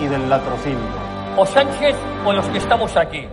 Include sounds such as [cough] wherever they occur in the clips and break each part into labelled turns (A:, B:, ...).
A: y del latrocinio.
B: O Sánchez o los que estamos aquí.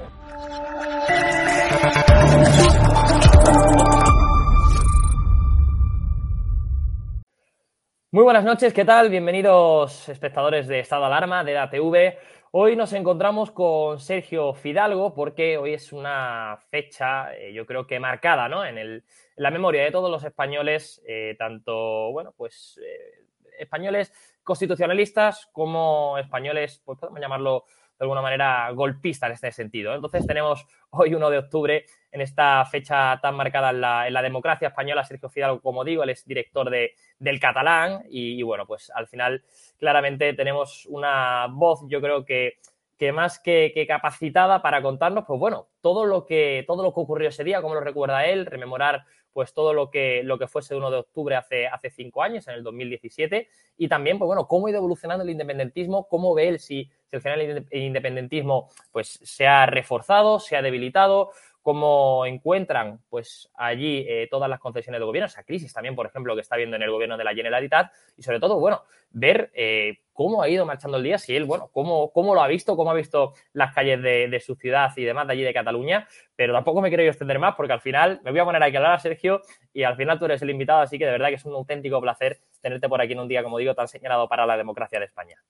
C: Muy buenas noches, ¿qué tal? Bienvenidos espectadores de Estado Alarma, de la TV. Hoy nos encontramos con Sergio Fidalgo porque hoy es una fecha, eh, yo creo que marcada, ¿no? En, el, en, la memoria de todos los españoles, eh, tanto, bueno, pues eh, españoles constitucionalistas como españoles, pues podemos llamarlo de alguna manera golpista en este sentido. Entonces tenemos hoy 1 de octubre, en esta fecha tan marcada en la, en la democracia española, Sergio Fidalgo, como digo, él es director de, del catalán y, bueno, pues al final claramente tenemos una voz, yo creo que, que más que, capacitada para contarnos, pues bueno, todo lo que, todo lo que ocurrió ese día, cómo lo recuerda él, rememorar pues todo lo que, lo que fuese 1 de octubre hace, hace cinco años, en el 2017, y también, pues bueno, cómo ha ido evolucionando el independentismo, cómo ve él si, si al final el independentismo pues se ha reforzado, se ha debilitado, cómo encuentran pues allí eh, todas las concesiones de gobierno, esa crisis también, por ejemplo, que está viendo en el gobierno de la Generalitat, y sobre todo, bueno, ver eh, cómo ha ido marchando el día, si él, bueno, cómo, cómo lo ha visto, cómo ha visto las calles de, de, su ciudad y demás de allí de Cataluña, pero tampoco me quiero yo extender más porque al final me voy a poner aquí a hablar a Sergio y al final tú eres el invitado, así que de verdad que es un auténtico placer tenerte por aquí en un día, como digo, tan señalado para la democracia de España.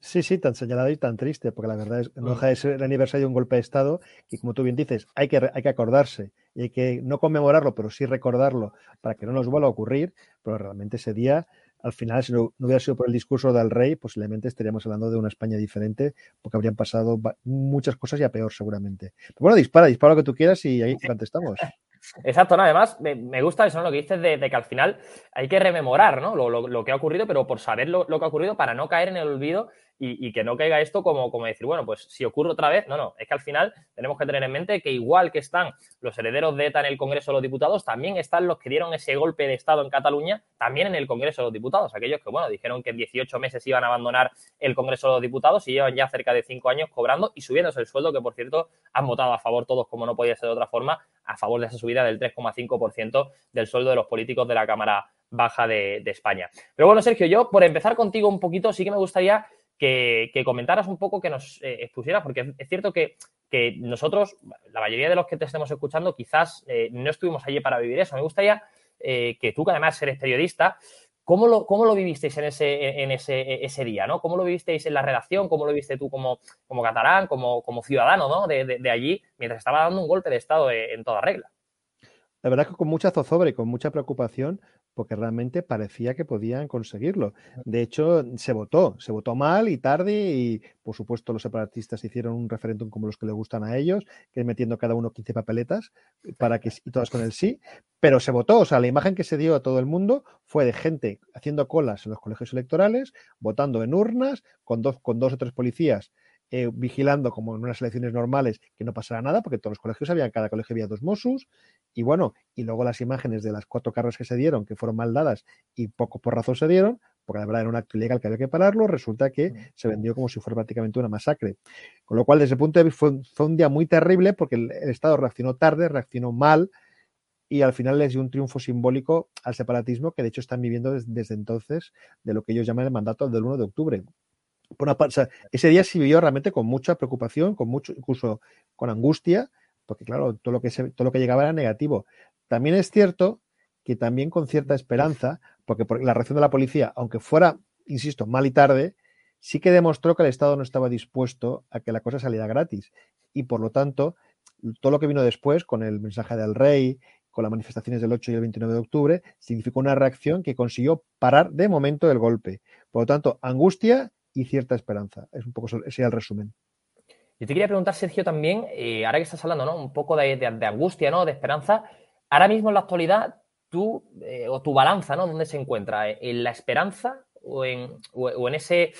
D: Sí, sí, tan señalado y tan triste, porque la verdad es que no deja de ser el aniversario de un golpe de Estado y como tú bien dices, hay que, hay que acordarse y hay que no conmemorarlo, pero sí recordarlo para que no nos vuelva a ocurrir, pero realmente ese día, al final, si no, no hubiera sido por el discurso del rey, posiblemente estaríamos hablando de una España diferente, porque habrían pasado muchas cosas y a peor seguramente. Pero bueno, dispara, dispara lo que tú quieras y ahí contestamos. [laughs]
C: Exacto, no, además me, me, gusta eso, lo que dices de, de, que al final hay que rememorar ¿no? lo, lo, lo, que ha ocurrido, pero por saber lo, lo, que ha ocurrido para no caer en el olvido y, que no caiga esto como, como decir, bueno, pues si ocurre otra vez, no, no, es que al final tenemos que tener en mente que igual que están los herederos de ETA en el Congreso de los Diputados, también están los que dieron ese golpe de Estado en Cataluña, también en el Congreso de los Diputados, aquellos que, bueno, dijeron que en 18 meses iban a abandonar el Congreso de los Diputados y llevan ya cerca de 5 años cobrando y subiéndose el sueldo, que por cierto han votado a favor todos, como no podía ser de otra forma, a favor de esa subida del 3,5% del sueldo de los políticos de la Cámara Baja de, España. Pero bueno, Sergio, yo por empezar contigo un poquito, sí que me gustaría que, comentaras un poco, que nos eh, expusieras, porque es cierto que, que, nosotros, la mayoría de los que te estemos escuchando, quizás eh, no estuvimos allí para vivir eso. Me gustaría eh, que tú, que además eres periodista, ¿Cómo lo, ¿Cómo lo, vivisteis en, ese, en ese, ese, día? ¿no? ¿Cómo lo vivisteis en la redacción? ¿Cómo lo viste tú como, como catalán, como, como ciudadano ¿no? de, de, de, allí, mientras estaba dando un golpe de Estado en toda regla?
D: La verdad que con mucha zozobra y con mucha preocupación, porque realmente parecía que podían conseguirlo. De hecho, se votó, se votó mal y tarde y, por supuesto, los separatistas hicieron un referéndum como los que le gustan a ellos, que es metiendo cada uno 15 papeletas para que y todas con el sí, pero se votó, o sea, la imagen que se dio a todo el mundo fue de gente haciendo colas en los colegios electorales, votando en urnas, con dos, con dos o tres policías eh, vigilando como en unas elecciones normales que no pasara nada, porque todos los colegios había, cada colegio había dos Mossos, y bueno, y luego las imágenes de las cuatro cargas que se dieron, que fueron mal dadas y poco por razón se dieron, porque la verdad era un acto ilegal que había que pararlo, resulta que se vendió como si fuera prácticamente una masacre. Con lo cual, desde el punto de vista, fue, un día muy terrible porque el, Estado reaccionó tarde, reaccionó mal y al final les dio un triunfo simbólico al separatismo que de hecho están viviendo desde, entonces de lo que ellos llaman el mandato del 1 de octubre. Ese día se vivió realmente con mucha preocupación, con mucho, incluso con angustia, porque claro, todo lo que, todo lo que llegaba era negativo. También es cierto que también con cierta esperanza, porque la reacción de la policía, aunque fuera, insisto, mal y tarde, sí que demostró que el Estado no estaba dispuesto a que la cosa saliera gratis. Y por lo tanto, todo lo que vino después, con el mensaje del rey, con las manifestaciones del 8 y el 29 de octubre, significó una reacción que consiguió parar de momento el golpe. Por lo tanto, angustia y cierta esperanza. Es un poco ese el resumen.
C: Yo te quería preguntar, Sergio, también, eh, ahora que estás hablando, ¿no? Un poco de, de, angustia, ¿no? De esperanza. Ahora mismo en la actualidad, tú, eh, o tu balanza, ¿no? ¿Dónde se encuentra? ¿En la esperanza o en, o en, ese,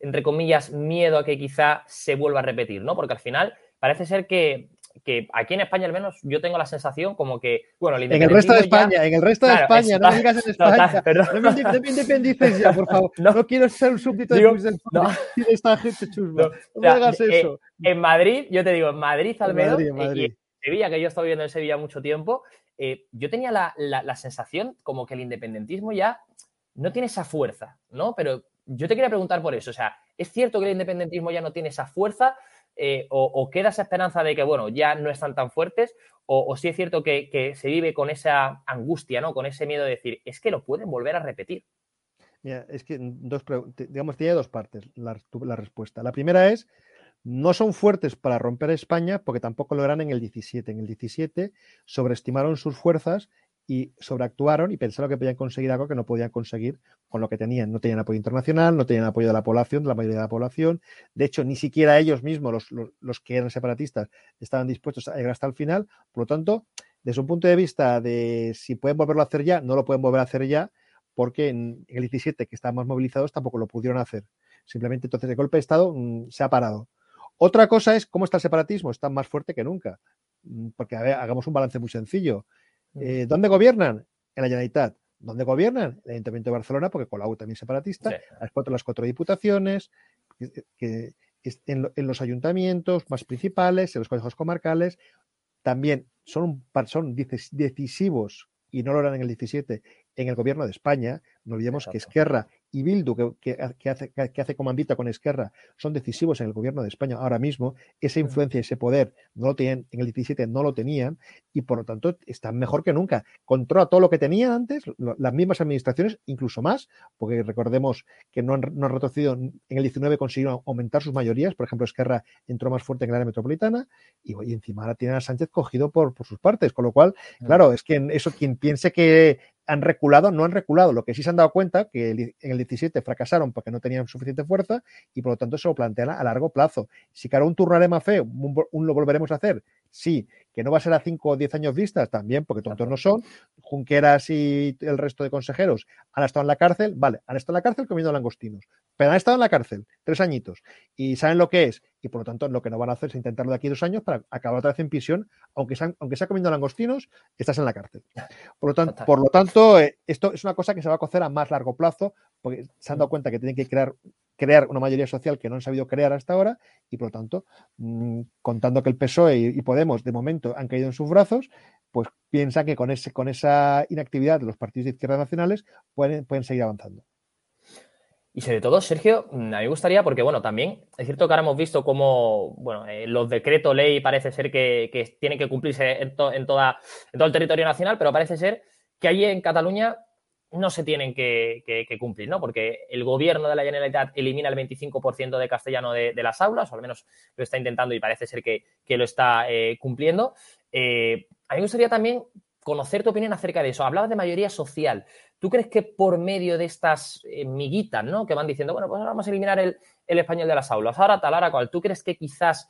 C: entre comillas, miedo a que quizá se vuelva a repetir, ¿no? Porque al final parece ser que que aquí en España al menos yo tengo la sensación como que, bueno,
D: el En el resto de España, en el resto de España, no digas en España. No, no, me independices ya, por favor. [laughs] No, quiero ser un súbdito de del no. de esta gente chusma. No, me hagas
C: eh,
D: eso.
C: en Madrid, yo te digo, en Madrid al menos, en Madrid, y en Sevilla, que yo he estado viviendo en Sevilla mucho tiempo, eh, yo tenía la, la, la sensación como que el independentismo ya no tiene esa fuerza, ¿no? Pero yo te quería preguntar por eso, o sea, ¿es cierto que el independentismo ya no tiene esa fuerza? Eh, o, queda esa esperanza de que, bueno, ya no están tan fuertes, o, si es cierto que, se vive con esa angustia, ¿no? Con ese miedo de decir, es que lo pueden volver a repetir.
D: Mira, es que dos, digamos, tiene dos partes la, la respuesta. La primera es, no son fuertes para romper España porque tampoco lo eran en el 17. En el 17 sobreestimaron sus fuerzas y sobreactuaron y pensaron que podían conseguir algo que no podían conseguir con lo que tenían. No tenían apoyo internacional, no tenían apoyo de la población, de la mayoría de la población. De hecho, ni siquiera ellos mismos, los, que eran separatistas, estaban dispuestos a llegar hasta el final. Por lo tanto, desde un punto de vista de si pueden volverlo a hacer ya, no lo pueden volver a hacer ya, porque en el 17, que estaban más movilizados, tampoco lo pudieron hacer. Simplemente entonces el golpe de Estado mm, se ha parado. Otra cosa es cómo está el separatismo, está más fuerte que nunca. Mm, porque hagamos un balance muy sencillo. Eh, ¿Dónde gobiernan? En la Generalitat. ¿Dónde gobiernan? El Ayuntamiento de Barcelona, porque Colau también separatista, las, cuatro, las cuatro diputaciones, que, en, los ayuntamientos más principales, en los consejos comarcales, también son, son decisivos y no lo eran en el 17 en el gobierno de España. No olvidemos que Esquerra y Bildu, que, hace, que, hace, comandita con Esquerra, son decisivos en el gobierno de España ahora mismo. Esa influencia, ese poder, no lo tenían, en el 17 no lo tenían y por lo tanto están mejor que nunca. Controla todo lo que tenían antes, las mismas administraciones, incluso más, porque recordemos que no han, no retrocedido. En el 19 consiguieron aumentar sus mayorías. Por ejemplo, Esquerra entró más fuerte en el área metropolitana y, y encima ahora tienen a Sánchez cogido por, por sus partes. Con lo cual, claro, es que eso quien piense que han reculado, no han reculado. Lo que sí se han dado cuenta que en el 17 fracasaron porque no tenían suficiente fuerza y por lo tanto se lo plantean a largo plazo. Si cara un turno fe, un, lo volveremos a hacer, sí. Que no va a ser a 5 o 10 años vistas, también, porque tontos no son. Junqueras y el resto de consejeros han estado en la cárcel, vale, han estado en la cárcel comiendo langostinos, pero han estado en la cárcel tres añitos y saben lo que es y por lo tanto lo que no van a hacer es intentarlo de aquí dos años para acabar otra vez en prisión, aunque sea, aunque sea comiendo langostinos, estás en la cárcel. Por lo tanto, por lo tanto eh, esto es una cosa que se va a cocer a más largo plazo, porque se han dado cuenta que tienen que crear crear una mayoría social que no han sabido crear hasta ahora y por lo tanto, mm, contando que el PSOE y, Podemos de momento han caído en sus brazos, pues piensan que con, ese, con esa inactividad de los partidos de izquierda nacionales pueden, pueden seguir avanzando.
C: Y sobre todo, Sergio, mm, a mí me gustaría, porque bueno, también es cierto que ahora hemos visto cómo bueno, eh, los decretos ley parece ser que, tienen que cumplirse en, toda, en todo el territorio nacional, pero parece ser que allí en Cataluña no se tienen que, cumplir, ¿no? Porque el gobierno de la Generalitat elimina el 25% de castellano de, las aulas, o al menos lo está intentando y parece ser que, lo está eh, cumpliendo. Eh, a mí me gustaría también conocer tu opinión acerca de eso. Hablabas de mayoría social. ¿Tú crees que por medio de estas eh, miguitas, ¿no? Que van diciendo, bueno, pues ahora vamos a eliminar el, español de las aulas, ahora tal, ahora cual. ¿Tú crees que quizás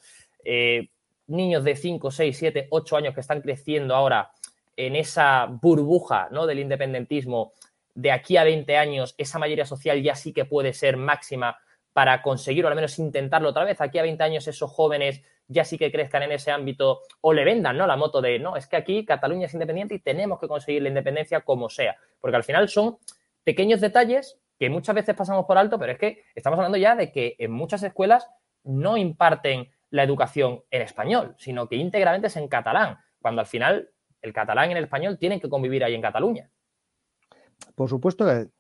C: niños de 5, 6, 7, 8 años que están creciendo ahora en esa burbuja ¿no? del independentismo de aquí a 20 años esa mayoría social ya sí que puede ser máxima para conseguir o al menos intentarlo otra vez. Aquí a 20 años esos jóvenes ya sí que crezcan en ese ámbito o le vendan ¿no? la moto de, no, es que aquí Cataluña es independiente y tenemos que conseguir la independencia como sea. Porque al final son pequeños detalles que muchas veces pasamos por alto, pero es que estamos hablando ya de que en muchas escuelas no imparten la educación en español, sino que íntegramente es en catalán, cuando al final el catalán y el español tienen que convivir ahí en Cataluña.
D: Por supuesto eh,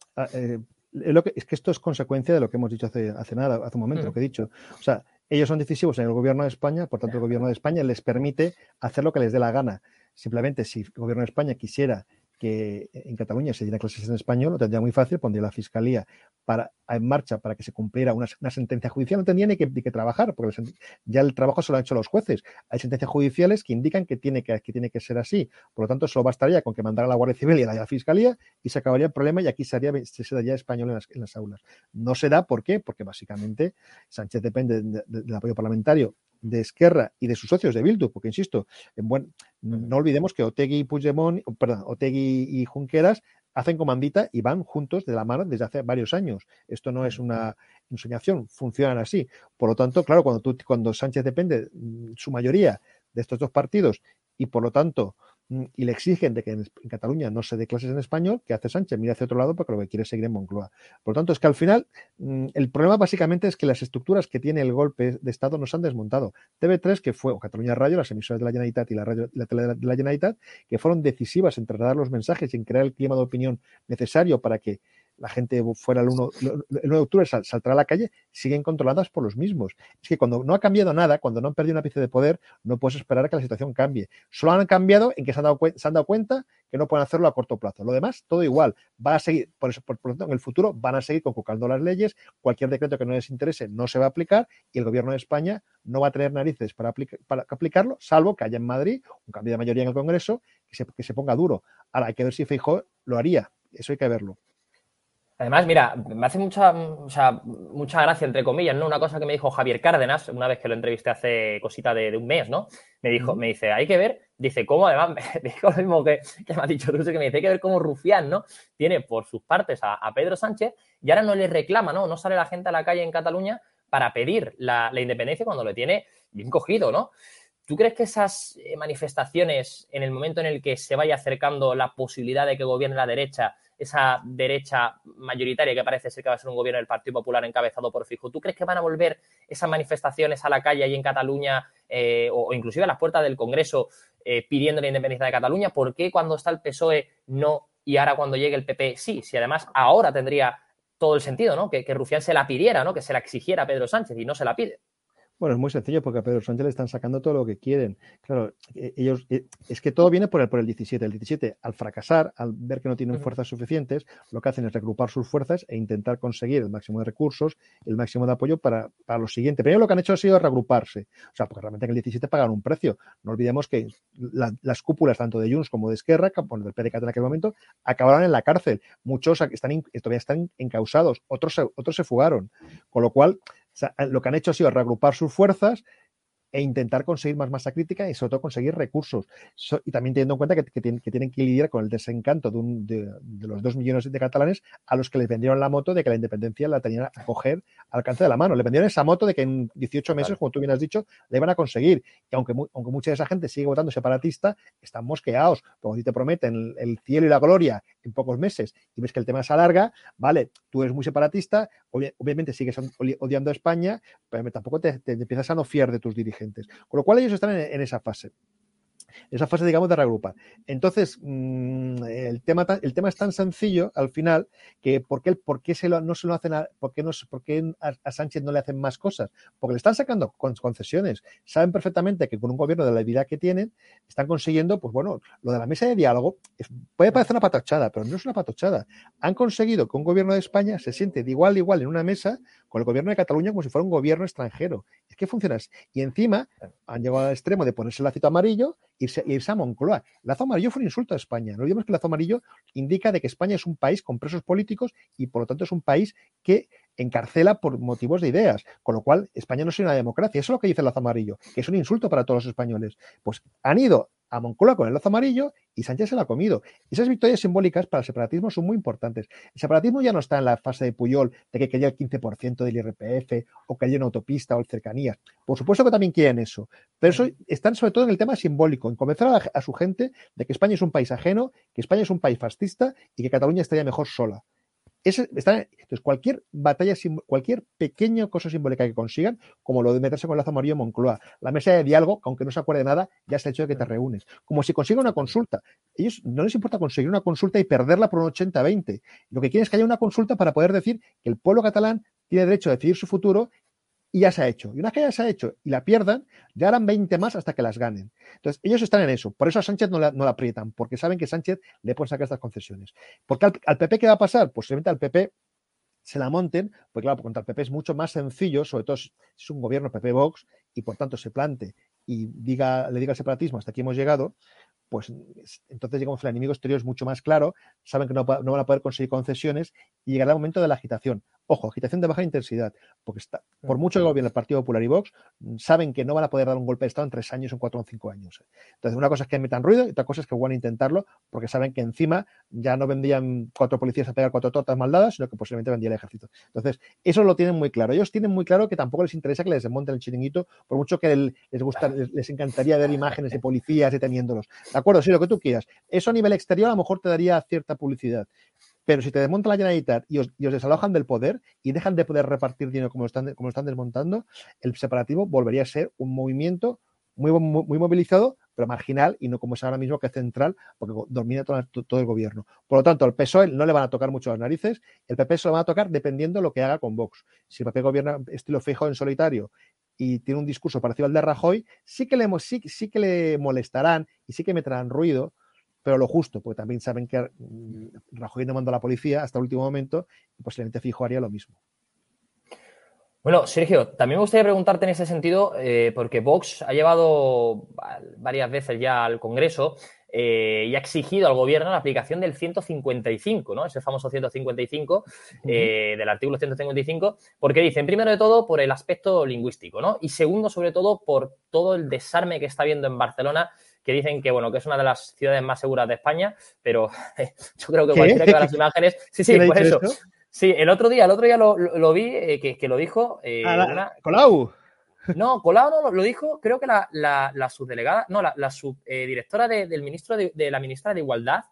D: lo que, es que esto es consecuencia de lo que hemos dicho hace, hace nada, hace un momento, lo que he dicho. O sea, ellos son decisivos en el gobierno de España, por tanto el gobierno de España les permite hacer lo que les dé la gana. Simplemente si el gobierno de España quisiera que en Cataluña se diera clases en español, lo tendría muy fácil, pondría la fiscalía para, en marcha para que se cumpliera una, sentencia judicial, no tendría ni que, trabajar, porque ya el trabajo se lo han hecho los jueces. Hay sentencias judiciales que indican que tiene que, tiene que ser así. Por lo tanto, solo bastaría con que mandara la Guardia Civil y a la fiscalía y se acabaría el problema y aquí se, se daría español en las, aulas. No se da, ¿por qué? Porque básicamente Sánchez depende del apoyo parlamentario de Esquerra y de sus socios de Bildu, porque insisto, en buen, no olvidemos que Otegui y Puigdemont, perdón, Otegui y Junqueras hacen comandita y van juntos de la mano desde hace varios años. Esto no es una ensoñación, funcionan así. Por lo tanto, claro, cuando, tú, cuando Sánchez depende mm, su mayoría de estos dos partidos y por lo tanto y le exigen de que en, Cataluña no se dé clases en español, que hace Sánchez? Mira hacia otro lado porque lo que quiere es seguir en Moncloa. Por lo tanto, es que al final mm, el problema básicamente es que las estructuras que tiene el golpe de Estado no se han desmontado. TV3, que fue, o Cataluña Radio, las emisoras de la Generalitat y la, radio, la tele de la Generalitat, que fueron decisivas en trasladar los mensajes y en crear el clima de opinión necesario para que la gente fuera el 1, el 1 de octubre, saltará a la calle, siguen controladas por los mismos. Es que cuando no ha cambiado nada, cuando no han perdido una pieza de poder, no puedes esperar a que la situación cambie. Solo han cambiado en que se han dado, se han dado cuenta que no pueden hacerlo a corto plazo. Lo demás, todo igual. Va a seguir, por eso, por, tanto, en el futuro van a seguir conculcando las leyes, cualquier decreto que no les interese no se va a aplicar y el gobierno de España no va a tener narices para, para aplicarlo, salvo que haya en Madrid un cambio de mayoría en el Congreso que se, que se ponga duro. Ahora hay que ver si Feijóo lo haría. Eso hay que verlo.
C: Además, mira, me hace mucha, o sea, mucha gracia, entre comillas, ¿no? Una cosa que me dijo Javier Cárdenas, una vez que lo entrevisté hace cosita de, un mes, ¿no? Me dijo, me dice, hay que ver, dice, cómo además, me [laughs] dijo lo mismo que, me ha dicho tú, que me dice, hay que ver cómo Rufián, ¿no? Tiene por sus partes a, Pedro Sánchez y ahora no le reclama, ¿no? No sale la gente a la calle en Cataluña para pedir la, la independencia cuando lo tiene bien cogido, ¿no? ¿Tú crees que esas eh, manifestaciones, en el momento en el que se vaya acercando la posibilidad de que gobierne la derecha, esa derecha mayoritaria que parece ser que va a ser un gobierno del Partido Popular encabezado por Fijo. ¿Tú crees que van a volver esas manifestaciones a la calle ahí en Cataluña eh, o, inclusive a las puertas del Congreso eh, pidiendo la independencia de Cataluña? ¿Por qué cuando está el PSOE no y ahora cuando llegue el PP sí? Si además ahora tendría todo el sentido, ¿no? Que, que Rufián se la pidiera, ¿no? Que se la exigiera a Pedro Sánchez y no se la pide.
D: Bueno, es muy sencillo porque a Pedro Sánchez le están sacando todo lo que quieren. Claro, e, ellos eh, es que todo viene por el, por el 17. El 17, al fracasar, al ver que no tienen fuerzas suficientes, lo que hacen es regrupar sus fuerzas e intentar conseguir el máximo de recursos, el máximo de apoyo para, para lo siguiente. Primero lo que han hecho ha sido regruparse. O sea, porque realmente en el 17 pagan un precio. No olvidemos que las cúpulas tanto de Junts como de Esquerra, bueno, del PDCAT en aquel momento, acabaron en la cárcel. Muchos están, todavía están encausados, otros otros se fugaron. Con lo cual, lo que han hecho ha sido reagrupar sus fuerzas e intentar conseguir más masa crítica y sobre todo conseguir recursos. y también teniendo en cuenta que, tienen, que, lidiar con el desencanto de, los dos millones de catalanes a los que les vendieron la moto de que la independencia la tenían a coger al alcance de la mano. Le vendieron esa moto de que en 18 meses, como tú bien has dicho, la iban a conseguir. Y aunque, aunque mucha de esa gente sigue votando separatista, están mosqueados. Porque si te prometen el, cielo y la gloria en pocos meses y ves que el tema se alarga, vale, tú eres muy separatista, obviamente sigues odiando a España, pero tampoco te, te empiezas a no fiar de tus dirigentes. Con lo cual ellos están en, esa fase esa fase, digamos, de reagrupar. Entonces, mm, el, tema, el tema es tan sencillo al final que ¿por qué, por qué no se lo hacen a, no, por a, Sánchez no le hacen más cosas? Porque le están sacando concesiones. Saben perfectamente que con un gobierno de la vida que tienen, están consiguiendo, pues bueno, lo de la mesa de diálogo puede parecer una patochada, pero no es una patochada. Han conseguido que un gobierno de España se siente de igual a igual en una mesa con el gobierno de Cataluña como si fuera un gobierno extranjero. Es que funciona así. Y encima han llegado al extremo de ponerse el lacito amarillo irse, irse a Moncloa. El lazo amarillo fue un insulto a España. No olvidemos que el lazo amarillo indica de que España es un país con presos políticos y por lo tanto es un país que encarcela por motivos de ideas, con lo cual España no es una democracia. Eso es lo que dice el lazo amarillo, que es un insulto para todos los españoles. Pues han ido a Moncloa con el lazo amarillo y Sánchez se la ha comido. Esas victorias simbólicas para el separatismo son muy importantes. El separatismo ya no está en la fase de Puyol de que quería el 15% del IRPF o que haya una autopista o el cercanías. Por supuesto que también quieren eso, pero eso están sobre todo en el tema simbólico, en convencer a, su gente de que España es un país ajeno, que España es un país fascista y que Cataluña estaría mejor sola. Ese, está, entonces, cualquier batalla, cualquier pequeña cosa simbólica que consigan, como lo de meterse con el lazo amarillo en Moncloa, la mesa de diálogo, aunque no se acuerde de nada, ya es el hecho de que te reúnes. Como si consiga una consulta. Ellos no les importa conseguir una consulta y perderla por un 80-20. Lo que quieren es que haya una consulta para poder decir que el pueblo catalán tiene derecho a decidir su futuro y ya se ha hecho. Y una vez que ya se ha hecho y la pierdan, ya harán 20 más hasta que las ganen. Entonces, ellos están en eso. Por eso a Sánchez no la, no la aprietan, porque saben que Sánchez le puede sacar estas concesiones. Porque al, PP, ¿qué va a pasar? Pues simplemente al PP se la monten, porque claro, contra el PP es mucho más sencillo, sobre todo si es un gobierno PP-Vox y por tanto se plante y diga, le diga al separatismo hasta aquí hemos llegado, pues entonces digamos el enemigo exterior es mucho más claro, saben que no, no, van a poder conseguir concesiones y llegará el momento de la agitación. Ojo, agitación de baja intensidad, porque está, por mucho que gobierne el Partido Popular y Vox, saben que no van a poder dar un golpe de Estado en tres años, en cuatro o cinco años. Entonces, una cosa es que metan ruido y otra cosa es que van a intentarlo, porque saben que encima ya no vendrían cuatro policías a pegar cuatro tortas maldadas, sino que posiblemente vendría el ejército. Entonces, eso lo tienen muy claro. Ellos tienen muy claro que tampoco les interesa que les desmonten el chiringuito, por mucho que les gusta, les encantaría ver imágenes de policías deteniéndolos. ¿De acuerdo? Sí, lo que tú quieras. Eso a nivel exterior a lo mejor te daría cierta publicidad. Pero si te desmonta la Generalitat y os, y os, desalojan del poder y dejan de poder repartir dinero como lo están, como están desmontando, el separativo volvería a ser un movimiento muy, muy, muy, movilizado, pero marginal y no como es ahora mismo que es central, porque domina todo, todo, el gobierno. Por lo tanto, al PSOE no le van a tocar mucho las narices, el PP se lo van a tocar dependiendo de lo que haga con Vox. Si el PP gobierna estilo fijo en solitario y tiene un discurso parecido al de Rajoy, sí que le, sí, sí que le molestarán y sí que meterán ruido, pero lo justo, porque también saben que mm, Rajoy no mandó a la policía hasta el último momento y posiblemente Fijo haría lo mismo.
C: Bueno, Sergio, también me gustaría preguntarte en ese sentido, eh, porque Vox ha llevado varias veces ya al Congreso eh, y ha exigido al gobierno la aplicación del 155, ¿no? Ese famoso 155 eh, del artículo 155, porque dicen, primero de todo, por el aspecto lingüístico, ¿no? Y segundo, sobre todo, por todo el desarme que está habiendo en Barcelona que dicen que, bueno, que es una de las ciudades más seguras de España, pero [laughs] yo creo que cualquiera que vea las imágenes... Sí, sí, por eso. Sí, el otro día, el otro día lo, lo, vi, eh, que, que, lo dijo... Eh,
D: una... Colau.
C: No, Colau no, lo dijo, creo que la, la, la subdelegada, no, la, la subdirectora eh, de, del ministro de, de, la ministra de Igualdad,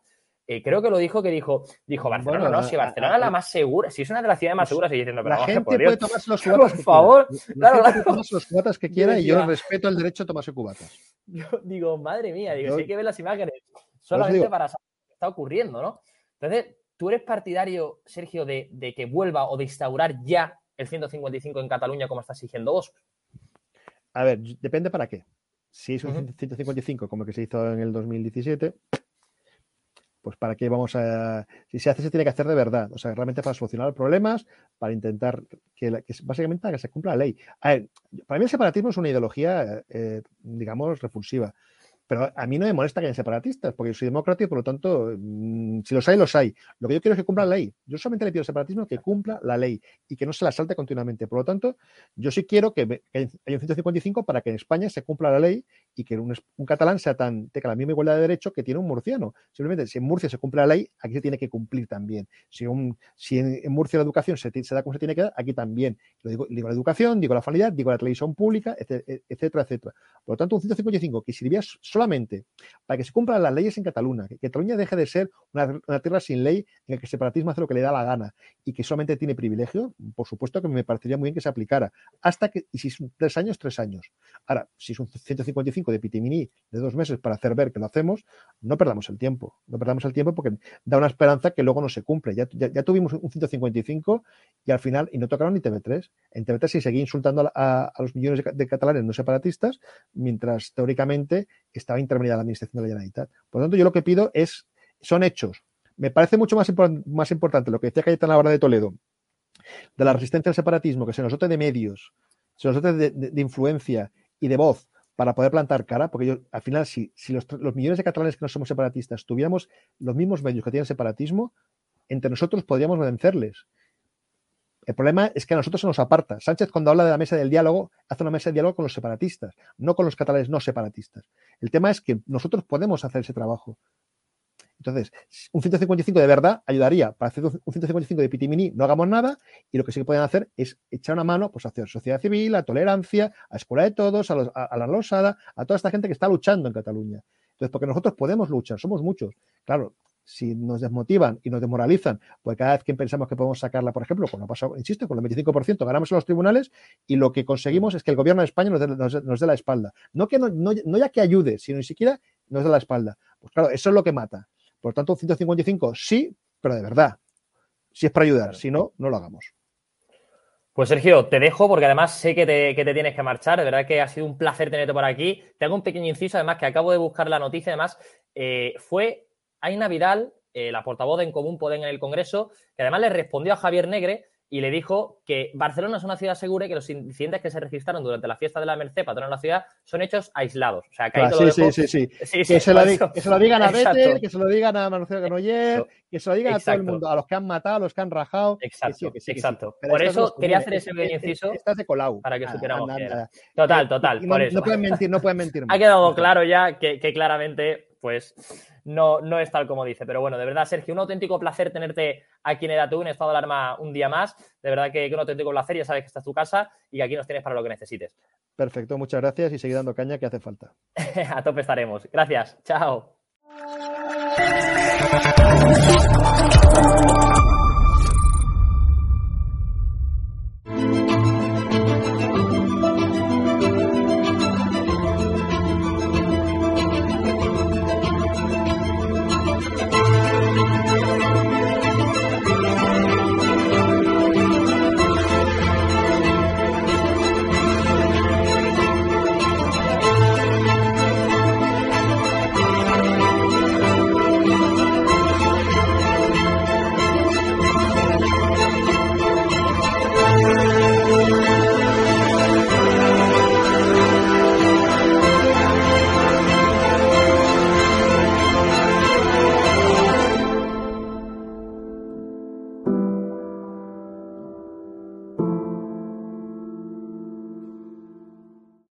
C: eh, creo que lo dijo, que dijo, dijo Barcelona, bueno, no, si Barcelona es la más segura, si es una de las ciudades más seguras, y diciendo, pero
D: la gente
C: por
D: puede tomarse los [laughs] cubatas
C: por favor,
D: quiera. claro, claro. Puede tomarse los cubatas que quiera y yo respeto el derecho a tomarse cubatas.
C: Yo [laughs] digo, madre mía, digo, yo, si hay que ver las imágenes solamente digo, para saber qué está ocurriendo, ¿no? Entonces, ¿tú eres partidario, Sergio, de, de que vuelva o de instaurar ya el 155 en Cataluña como está exigiendo vos?
D: A ver, depende para qué. Si es un uh -huh. 155 como el que se hizo en el 2017, pues para qué vamos a... Si se hace, se tiene que hacer de verdad. O sea, realmente para solucionar problemas, para intentar que, la, que básicamente que se cumpla la ley. A ver, para mí el separatismo es una ideología, eh, digamos, repulsiva. Pero a mí no me molesta que haya separatistas, porque yo soy demócrata y por lo tanto, mmm, si los hay, los hay. Lo que yo quiero es que cumpla la ley. Yo solamente le pido al separatismo que cumpla la ley y que no se la salte continuamente. Por lo tanto, yo sí quiero que, haya un 155 para que en España se cumpla la ley y que un, catalán sea tan, tenga la misma igualdad de derecho que tiene un murciano. Simplemente, si en Murcia se cumple la ley, aquí se tiene que cumplir también. Si, un, si en, Murcia la educación se, da como se tiene que dar, aquí también. Lo digo, la educación, digo la familia, digo la televisión pública, etcétera, etcétera. Por lo tanto, un 155 que sirviera solamente para que se cumplan las leyes en Cataluña, que Cataluña deje de ser una, tierra sin ley en la que el separatismo hace lo que le da la gana y que solamente tiene privilegio, por supuesto que me parecería muy bien que se aplicara. Hasta que, y si son tres años, tres años. Ahora, si es un 155 de Pitimini de dos meses para hacer ver que lo hacemos, no perdamos el tiempo. No perdamos el tiempo porque da una esperanza que luego no se cumple. Ya, ya, tuvimos un 155 y al final, y no tocaron ni TV3. En TV3 se seguía insultando a, a, los millones de, catalanes no separatistas, mientras teóricamente estaba intervenida la administración de la Generalitat. Por lo tanto, yo lo que pido es, son hechos. Me parece mucho más, más importante lo que decía Cayetana Laura de Toledo, de la resistencia al separatismo, que se nos dote de medios, se nos dote de influencia y de voz para poder plantar cara, porque yo, al final, si, si los, los, millones de catalanes que no somos separatistas tuviéramos los mismos medios que tienen separatismo, entre nosotros podríamos vencerles. El problema es que a nosotros se nos aparta. Sánchez, cuando habla de la mesa del diálogo, hace una mesa de diálogo con los separatistas, no con los catalanes no separatistas. El tema es que nosotros podemos hacer ese trabajo. Entonces, un 155 de verdad ayudaría. Para hacer un 155 de pitimini no hagamos nada y lo que sí que pueden hacer es echar una mano pues, hacia sociedad civil, a tolerancia, a escuela de todos, a, los, a, a la losada, a toda esta gente que está luchando en Cataluña. Entonces, porque nosotros podemos luchar, somos muchos. Claro, si nos desmotivan y nos desmoralizan, pues cada vez que pensamos que podemos sacarla, por ejemplo, ha pasado, insisto, con el 25%, ganamos en los tribunales y lo que conseguimos es que el gobierno de España nos dé, nos dé la espalda. No, que no, no, no, ya que ayude, sino ni siquiera nos dé la espalda. Pues claro, eso es lo que mata. Por tanto, 155 sí, pero de verdad. Si es para ayudar, si no, no lo hagamos.
C: Pues Sergio, te dejo porque además sé que te, que te, tienes que marchar. De verdad que ha sido un placer tenerte por aquí. Te hago un pequeño inciso, además, que acabo de buscar la noticia. Además, eh, fue Aina Vidal, eh, la portavoz de En Común Podem en el Congreso, que además le respondió a Javier Negre y le dijo que Barcelona es una ciudad segura y que los incidentes que se registraron durante la fiesta de la Merced, patrón de la ciudad, son hechos aislados. O sea, que ahí
D: ah, sí, sí, [laughs] sí, sí, que, se lo que, se lo digan a Bete, que se lo digan a Manuel Canoyer, que se lo digan a todo el mundo, a los que han matado, a los que han rajado.
C: Exacto, exacto. Por eso quería hacer ese pequeño inciso.
D: Estás de Colau.
C: Para que supiéramos era. Total, total.
D: No,
C: por eso.
D: no pueden mentir, no pueden mentir. [laughs]
C: ha quedado claro ya que claramente, pues no, no es tal como dice. Pero bueno, de verdad, Sergio, un auténtico placer tenerte aquí en EDATU, en estado de alarma un día más. De verdad que, que un auténtico placer, ya sabes que esta es tu casa y que aquí nos tienes para lo que necesites.
D: Perfecto, muchas gracias y seguir dando caña que hace falta. [laughs]
C: A tope estaremos. Gracias, chao.